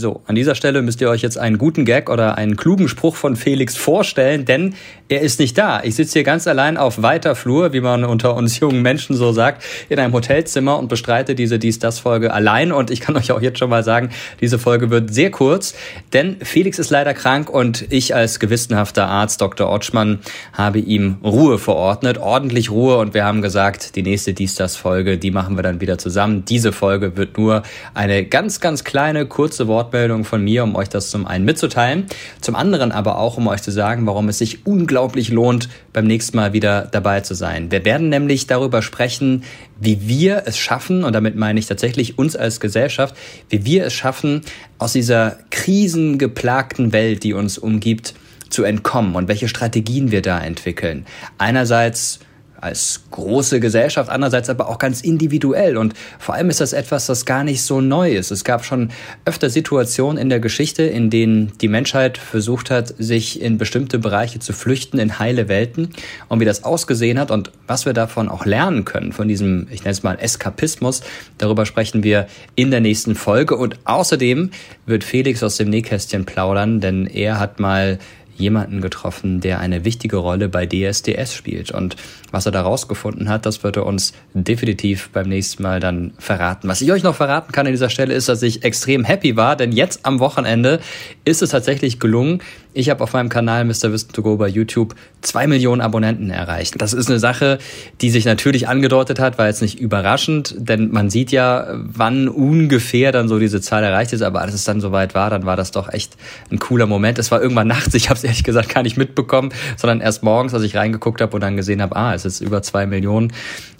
So, an dieser Stelle müsst ihr euch jetzt einen guten Gag oder einen klugen Spruch von Felix vorstellen, denn er ist nicht da. Ich sitze hier ganz allein auf weiter Flur, wie man unter uns jungen Menschen so sagt, in einem Hotelzimmer und bestreite diese Dies-Das-Folge allein. Und ich kann euch auch jetzt schon mal sagen, diese Folge wird sehr kurz, denn Felix ist leider krank und ich als gewissenhafter Arzt, Dr. Otschmann, habe ihm Ruhe verordnet, ordentlich Ruhe. Und wir haben gesagt, die nächste Dies-Das-Folge, die machen wir dann wieder zusammen. Diese Folge wird nur eine ganz, ganz kleine, kurze Wort Wortmeldung von mir, um euch das zum einen mitzuteilen, zum anderen aber auch, um euch zu sagen, warum es sich unglaublich lohnt, beim nächsten Mal wieder dabei zu sein. Wir werden nämlich darüber sprechen, wie wir es schaffen, und damit meine ich tatsächlich uns als Gesellschaft, wie wir es schaffen, aus dieser krisengeplagten Welt, die uns umgibt, zu entkommen und welche Strategien wir da entwickeln. Einerseits als große Gesellschaft, andererseits aber auch ganz individuell. Und vor allem ist das etwas, das gar nicht so neu ist. Es gab schon öfter Situationen in der Geschichte, in denen die Menschheit versucht hat, sich in bestimmte Bereiche zu flüchten, in heile Welten. Und wie das ausgesehen hat und was wir davon auch lernen können, von diesem, ich nenne es mal Eskapismus, darüber sprechen wir in der nächsten Folge. Und außerdem wird Felix aus dem Nähkästchen plaudern, denn er hat mal jemanden getroffen, der eine wichtige Rolle bei DSDS spielt. Und was er da rausgefunden hat, das wird er uns definitiv beim nächsten Mal dann verraten. Was ich euch noch verraten kann an dieser Stelle ist, dass ich extrem happy war, denn jetzt am Wochenende ist es tatsächlich gelungen. Ich habe auf meinem Kanal Mr. Wissen to Go bei YouTube zwei Millionen Abonnenten erreicht. Das ist eine Sache, die sich natürlich angedeutet hat, war jetzt nicht überraschend, denn man sieht ja, wann ungefähr dann so diese Zahl erreicht ist, aber als es dann soweit war, dann war das doch echt ein cooler Moment. Es war irgendwann nachts, ich habe es ehrlich gesagt gar nicht mitbekommen, sondern erst morgens, als ich reingeguckt habe und dann gesehen habe, ah, es ist über zwei Millionen.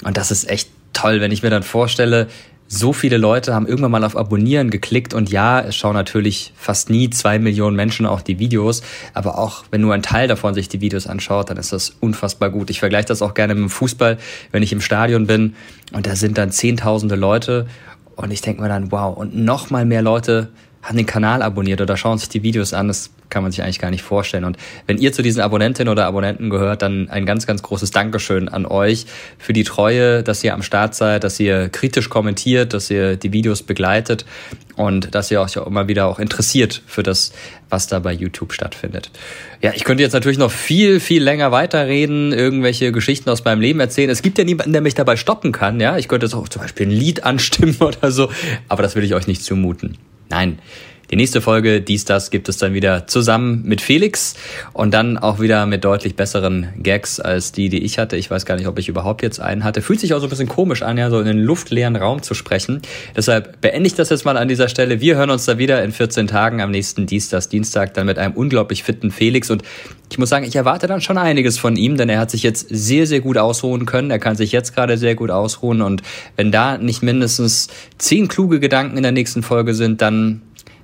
Und das ist echt toll, wenn ich mir dann vorstelle, so viele Leute haben irgendwann mal auf Abonnieren geklickt und ja, es schauen natürlich fast nie zwei Millionen Menschen auch die Videos, aber auch wenn nur ein Teil davon sich die Videos anschaut, dann ist das unfassbar gut. Ich vergleiche das auch gerne mit dem Fußball, wenn ich im Stadion bin und da sind dann zehntausende Leute und ich denke mir dann, wow, und noch mal mehr Leute haben den Kanal abonniert oder schauen sich die Videos an. Das kann man sich eigentlich gar nicht vorstellen. Und wenn ihr zu diesen Abonnentinnen oder Abonnenten gehört, dann ein ganz, ganz großes Dankeschön an euch für die Treue, dass ihr am Start seid, dass ihr kritisch kommentiert, dass ihr die Videos begleitet und dass ihr euch auch immer wieder auch interessiert für das, was da bei YouTube stattfindet. Ja, ich könnte jetzt natürlich noch viel, viel länger weiterreden, irgendwelche Geschichten aus meinem Leben erzählen. Es gibt ja niemanden, der mich dabei stoppen kann. Ja, ich könnte jetzt auch zum Beispiel ein Lied anstimmen oder so, aber das will ich euch nicht zumuten. Nein, die nächste Folge, dies, das, gibt es dann wieder zusammen mit Felix und dann auch wieder mit deutlich besseren Gags als die, die ich hatte. Ich weiß gar nicht, ob ich überhaupt jetzt einen hatte. Fühlt sich auch so ein bisschen komisch an, ja, so in den luftleeren Raum zu sprechen. Deshalb beende ich das jetzt mal an dieser Stelle. Wir hören uns da wieder in 14 Tagen am nächsten Dienstag, Dienstag, dann mit einem unglaublich fitten Felix und ich muss sagen, ich erwarte dann schon einiges von ihm, denn er hat sich jetzt sehr, sehr gut ausruhen können. Er kann sich jetzt gerade sehr gut ausruhen und wenn da nicht mindestens zehn kluge Gedanken in der nächsten Folge sind, dann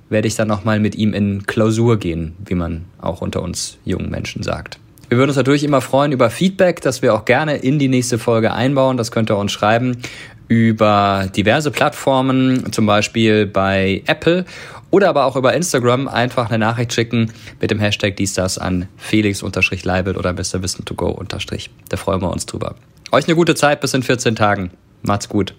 werde ich dann nochmal mit ihm in Klausur gehen, wie man auch unter uns jungen Menschen sagt. Wir würden uns natürlich immer freuen über Feedback, das wir auch gerne in die nächste Folge einbauen. Das könnt ihr uns schreiben über diverse Plattformen, zum Beispiel bei Apple oder aber auch über Instagram einfach eine Nachricht schicken mit dem Hashtag dies das an Felix-Leibel oder Mr. Wissen to go Da freuen wir uns drüber. Euch eine gute Zeit bis in 14 Tagen. Macht's gut.